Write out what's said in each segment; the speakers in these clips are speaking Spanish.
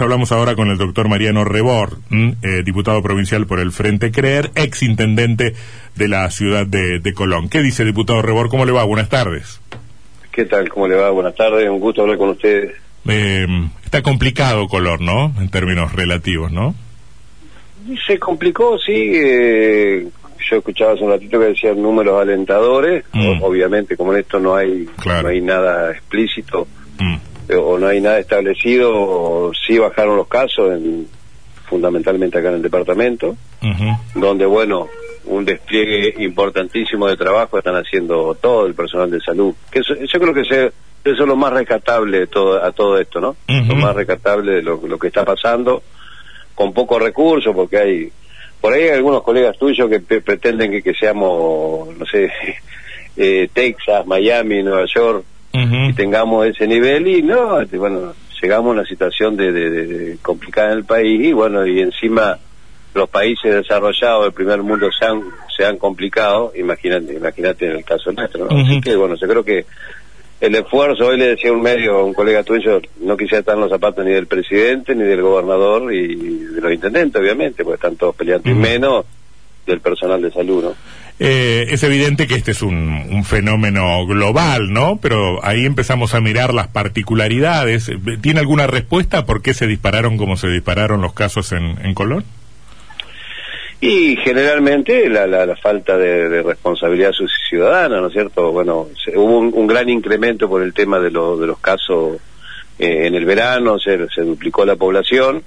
Hablamos ahora con el doctor Mariano Rebor, eh, diputado provincial por el Frente Creer, ex intendente de la ciudad de, Colón. ¿Qué dice, diputado Rebor? ¿Cómo le va? Buenas tardes. ¿Qué tal? ¿Cómo le va? Buenas tardes. Un gusto hablar con ustedes. Eh, está complicado Colón, ¿no? En términos relativos, ¿no? Se complicó, sí. Eh, yo escuchaba hace un ratito que decían números alentadores. Mm. obviamente, como en esto no hay, no hay nada explícito. Mm. Eh, o no hay nada establecido, o sí bajaron los casos, en, fundamentalmente acá en el departamento, donde, bueno, un despliegue importantísimo de trabajo están haciendo todo el personal de salud. Que yo creo que eso es lo más rescatable de todo, a todo esto, ¿no? Lo más rescatable de lo, que está pasando, con pocos recursos, porque hay... Por ahí hay algunos colegas tuyos que pretenden que, que seamos, no sé, eh, Texas, Miami, Nueva York, y tengamos ese nivel y no, este, bueno, llegamos a una situación de, complicada en el país y bueno, y encima los países desarrollados del primer mundo se han, se han complicado, imagínate, imagínate en el caso nuestro, ¿no? Así que bueno, yo creo que el esfuerzo, hoy le decía un medio, a un colega tuyo, no quisiera estar en los zapatos ni del presidente, ni del gobernador y de los intendentes, obviamente, porque están todos peleando, y menos del personal de salud, ¿no? Eh, es evidente que este es un, fenómeno global, ¿no? Pero ahí empezamos a mirar las particularidades. ¿Tiene alguna respuesta por qué se dispararon como se dispararon los casos en, Colón? Y generalmente la, la, falta de, responsabilidad ciudadana, ¿no es cierto? Bueno, hubo un, gran incremento por el tema de, de los casos eh, en el verano, se, se duplicó la población,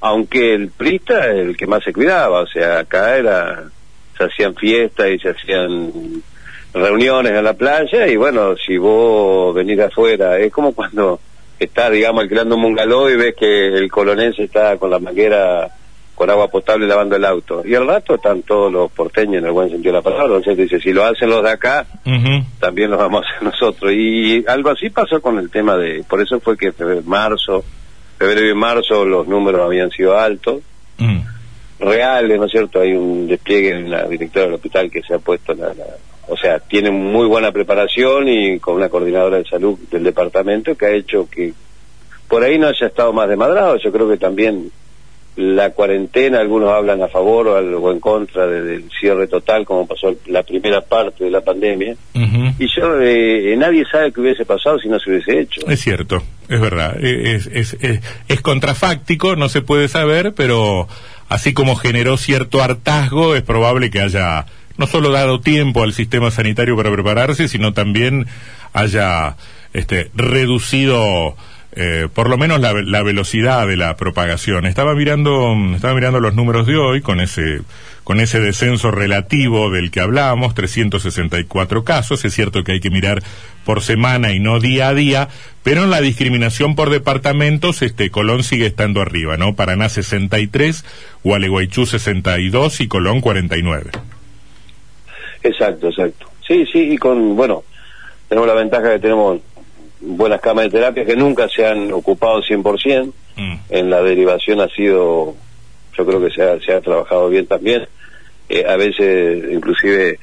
aunque el PRISTA el que más se cuidaba, o sea, acá era se hacían fiestas y se hacían reuniones en la playa y bueno, si vos venís afuera, es como cuando estás, digamos, alquilando un bungalow y ves que el colonense está con la manguera con agua potable lavando el auto. Y al rato están todos los porteños en el buen sentido de la palabra. Entonces dice, si lo hacen los de acá, también lo vamos a hacer nosotros. Y algo así pasó con el tema de, por eso fue que febrero, marzo, febrero y marzo los números habían sido altos. Mm reales, ¿no es cierto? Hay un despliegue en la directora del hospital que se ha puesto, la, o sea, tiene muy buena preparación y con una coordinadora de salud del departamento que ha hecho que por ahí no haya estado más desmadrado. Yo creo que también la cuarentena, algunos hablan a favor o, algo en contra del cierre total, como pasó la primera parte de la pandemia. Y yo, eh, nadie sabe qué hubiese pasado si no se hubiese hecho. Es cierto, es verdad. Es, es, es, es contrafáctico, no se puede saber, pero así como generó cierto hartazgo, es probable que haya no solo dado tiempo al sistema sanitario para prepararse, sino también haya este, reducido eh, por lo menos la, la, velocidad de la propagación. Estaba mirando, estaba mirando los números de hoy con ese, con ese descenso relativo del que hablábamos, 364 casos. Es cierto que hay que mirar por semana y no día a día, pero en la discriminación por departamentos, este Colón sigue estando arriba, ¿no? Paraná 63, Gualeguaychú 62 y Colón 49. Exacto, exacto. Sí, sí, y con, bueno, tenemos la ventaja que tenemos buenas camas de terapia que nunca se han ocupado 100%. Mm. En la derivación ha sido, yo creo que se ha, se ha trabajado bien también. Eh, a veces, inclusive,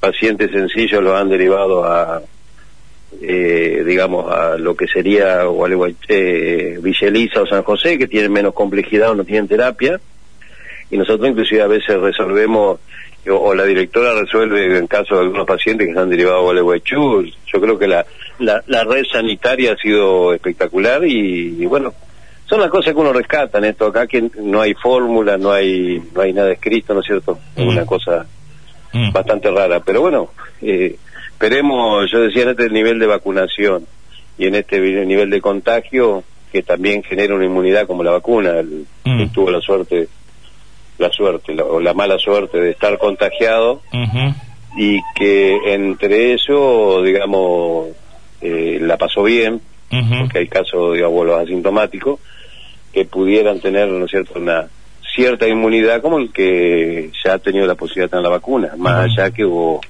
pacientes sencillos los han derivado a, eh, digamos, a lo que sería eh, Villeliza o San José, que tienen menos complejidad o no tienen terapia. Y nosotros inclusive a veces resolvemos o, la directora resuelve en caso de algunos pacientes que se han derivado a Gualeguaychú. Yo creo que la, la, la, red sanitaria ha sido espectacular y, bueno, son las cosas que uno rescata en esto acá, que no hay fórmula, no hay, no hay nada escrito, ¿no es cierto? Es una mm. cosa mm. bastante rara. Pero bueno, eh, esperemos, yo decía en este nivel de vacunación y en este nivel de contagio, que también genera una inmunidad como la vacuna. El, mm. tuvo la suerte la suerte o la mala suerte de estar contagiado y que entre eso, digamos, eh, la pasó bien, porque hay casos de abuelos asintomáticos que pudieran tener, ¿no es cierto?, una cierta inmunidad como el que ya ha tenido la posibilidad de tener la vacuna, más allá que hubo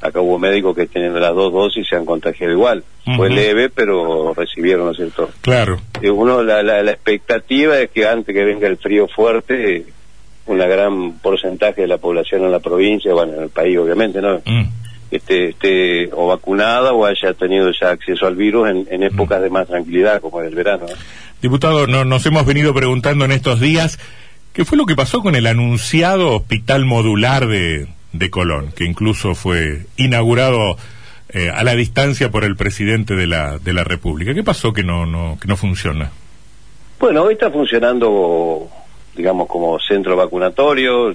acá hubo médicos que tienen las dos dosis se han contagiado igual. Fue leve, pero recibieron, ¿no es cierto? Claro. Y uno, la, la, la, expectativa es que antes que venga el frío fuerte, una gran porcentaje de la población en la provincia, bueno, en el país obviamente, ¿no? Mm. Esté, esté o vacunada o haya tenido ya acceso al virus en, épocas mm. de más tranquilidad, como en el verano. Diputado, no, nos hemos venido preguntando en estos días qué fue lo que pasó con el anunciado hospital modular de, de Colón, que incluso fue inaugurado eh, a la distancia por el presidente de la, de la República. ¿Qué pasó que no, no, que no funciona? Bueno, hoy está funcionando, digamos, como centro vacunatorio,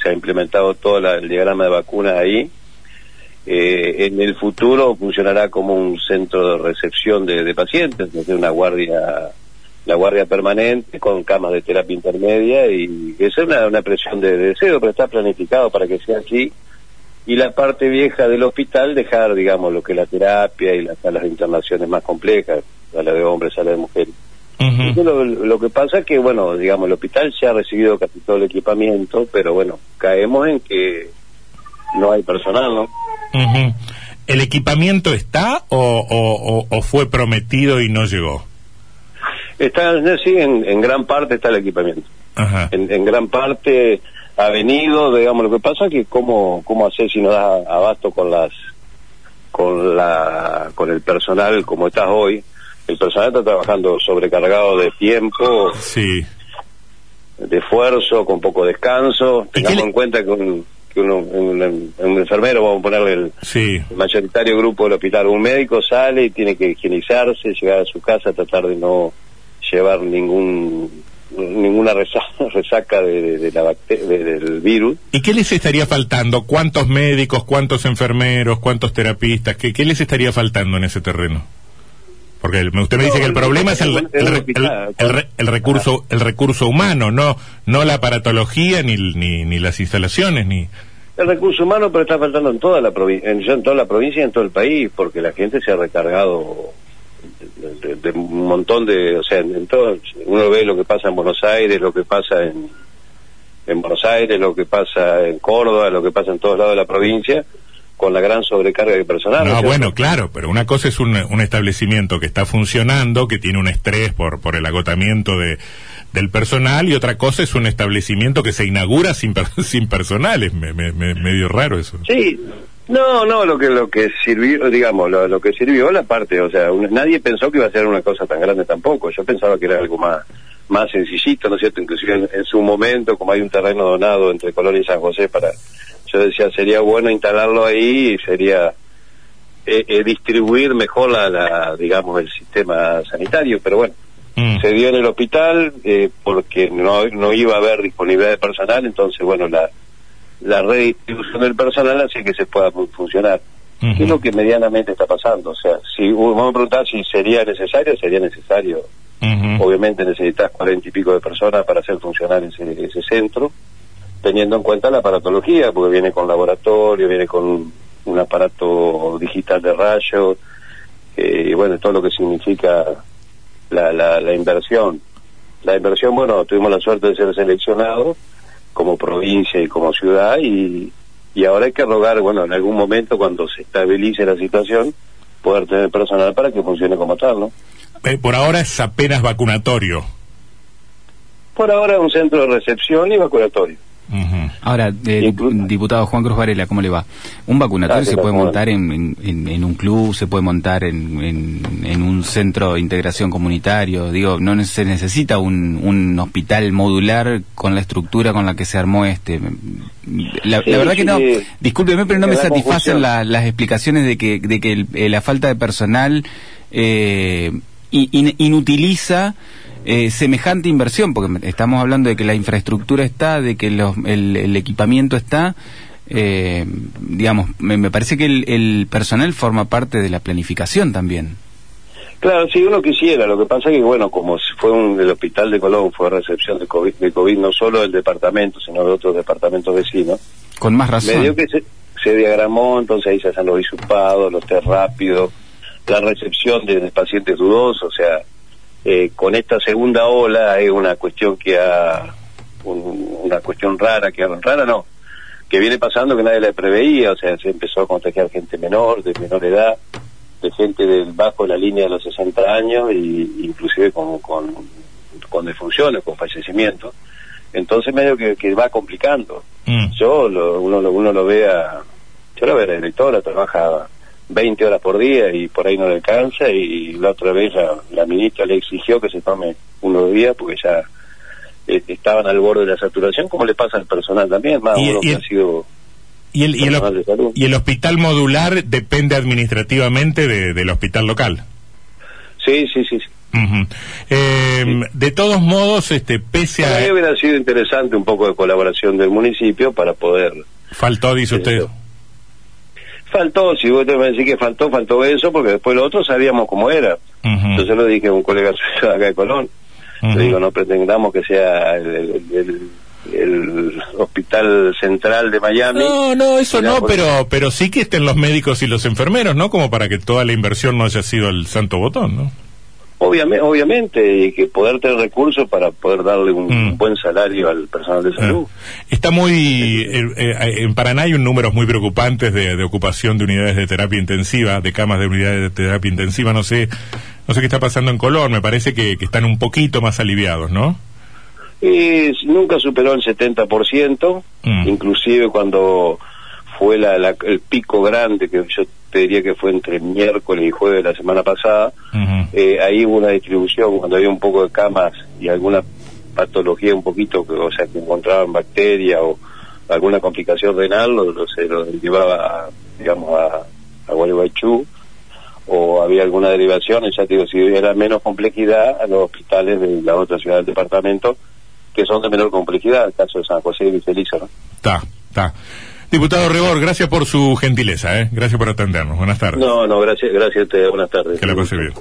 se ha implementado todo el diagrama de vacunas ahí. Eh, en el futuro funcionará como un centro de recepción de, pacientes, desde una guardia la guardia permanente con camas de terapia intermedia y esa es una, presión de, deseo, pero está planificado para que sea así. Y la parte vieja del hospital dejar, digamos, lo que es la terapia y las salas de internaciones más complejas, sala de hombres, sala de mujeres. lo, que pasa es que, bueno, digamos, el hospital se ha recibido casi todo el equipamiento, pero bueno, caemos en que no hay personal, ¿no? ¿El equipamiento está o, o fue prometido y no llegó? Está, sí, en, gran parte está el equipamiento. En, gran parte ha venido, digamos, lo que pasa es que cómo, cómo hacer si no das abasto con las con la con el personal como estás hoy. El personal está trabajando sobrecargado de tiempo, sí. de esfuerzo, con poco descanso. Tengamos en cuenta que un, que uno, un, enfermero, vamos a ponerle el, sí. mayoritario grupo del hospital, un médico sale y tiene que higienizarse, llegar a su casa, tratar de no llevar ningún ninguna resaca, de, la del virus. ¿Y qué les estaría faltando? ¿Cuántos médicos, cuántos enfermeros, cuántos terapistas? ¿Qué, qué les estaría faltando en ese terreno? Porque usted me dice que el problema es el, el, recurso el recurso humano, no no la aparatología ni, ni, ni las instalaciones ni. El recurso humano, pero está faltando en toda la provincia, en toda la provincia y en todo el país, porque la gente se ha recargado de, un montón de, o sea, en todo, uno ve lo que pasa en Buenos Aires, lo que pasa en, en Buenos Aires, lo que pasa en Córdoba, lo que pasa en todos lados de la provincia, con la gran sobrecarga de personal. No, bueno, claro, pero una cosa es un, un, establecimiento que está funcionando, que tiene un estrés por, por el agotamiento de, del personal, y otra cosa es un establecimiento que se inaugura sin, sin personal. Es me, me, medio raro eso. Sí, no, no, lo que lo que sirvió, digamos, lo, que sirvió la parte, o sea, nadie pensó que iba a ser una cosa tan grande tampoco. Yo pensaba que era algo más más sencillito, ¿no es cierto? Inclusive en, su momento, como hay un terreno donado entre Colón y San José para, yo decía, sería bueno instalarlo ahí y sería eh, eh, distribuir mejor la, digamos, el sistema sanitario, pero bueno, mm. se dio en el hospital eh, porque no, no iba a haber disponibilidad de personal, entonces, bueno, la la redistribución del personal hace que se pueda funcionar. ¿Qué es lo que medianamente está pasando? O sea, si vamos a preguntar si sería necesario, sería necesario. Obviamente necesitas cuarenta y pico de personas para hacer funcionar ese, ese centro, teniendo en cuenta la aparatología, porque viene con laboratorio, viene con un aparato digital de rayos, y bueno, todo lo que significa la, la, la inversión. La inversión, bueno, tuvimos la suerte de ser seleccionados como provincia y como ciudad y, y ahora hay que rogar, bueno, en algún momento cuando se estabilice la situación, poder tener personal para que funcione como tal, ¿no? Eh, por ahora es apenas vacunatorio. Por ahora es un centro de recepción y vacunatorio. Ahora, eh, diputado Juan Cruz Varela, ¿cómo le va? Un vacunatorio se puede montar en, en, un club, se puede montar en, en, un centro de integración comunitario. Digo, no se necesita un, un hospital modular con la estructura con la que se armó este. La, verdad que no, discúlpeme, pero no me satisfacen las explicaciones de que, de que eh, la falta de personal eh, inutiliza eh, semejante inversión, porque estamos hablando de que la infraestructura está, de que el, equipamiento está, eh, digamos, me, parece que el, personal forma parte de la planificación también. Claro, si uno quisiera, lo que pasa es que, bueno, como fue un, el hospital de Colón, fue recepción de COVID, de COVID no solo del departamento, sino de otros departamentos vecinos. Con más razón. Medio que se, se diagramó, entonces ahí se hacen los disupados, los test rápidos, la recepción de pacientes dudosos, o sea, eh, con esta segunda ola hay una cuestión que ha, una cuestión rara, que rara no, que viene pasando que nadie la preveía, o sea, se empezó a contagiar gente menor, de menor edad, de gente del bajo de la línea de los 60 años, y inclusive con, con, con defunciones, con fallecimientos. Entonces medio que, que va complicando. Mm. Yo, lo, uno, uno lo ve a, yo lo veo la directora, trabaja 20 horas por día y por ahí no le alcanza y la otra vez la, ministra le exigió que se tome unos días porque ya eh, estaban al borde de la saturación, como le pasa al personal también, más uno que ha sido... Y el, y, el, hospital modular depende administrativamente del hospital local. Sí, sí, sí. Em, de todos modos, este, pese a... hubiera sido interesante un poco de colaboración del municipio para poder... Faltó, dice usted. Faltó, si vos te me decís que faltó, faltó eso, porque después lo otro sabíamos cómo era. Entonces lo dije a un colega suyo acá de Colón. Le digo, no pretendamos que sea el, hospital central de Miami. No, no, eso no, pero pero sí que estén los médicos y los enfermeros, ¿no? Como para que toda la inversión no haya sido el santo botón, ¿no? Obviamente, obviamente, y que poder tener recursos para poder darle un mm. buen salario al personal de salud. Está muy. Eh, eh, en Paraná hay un números muy preocupantes de, ocupación de unidades de terapia intensiva, de camas de unidades de terapia intensiva. No sé no sé qué está pasando en Colón, me parece que, están un poquito más aliviados, ¿no? nunca superó el 70%, mm. inclusive cuando fue la, el pico grande, que yo te diría que fue entre miércoles y jueves de la semana pasada, eh, ahí hubo una distribución, cuando había un poco de camas y alguna patología un poquito, o sea, que encontraban bacteria o alguna complicación renal, lo, se lo llevaba, digamos, a, a Gualeguaychú, o había alguna derivación, ya te digo, si hubiera menos complejidad, a los hospitales de la otra ciudad del departamento, que son de menor complejidad, el caso de San José y Viceliza, ¿no? Está, está. Diputado Rebor, gracias por su gentileza, ¿eh? Gracias por atendernos. Buenas tardes. No, no, gracias, gracias a usted. Buenas tardes. Que la pase bien.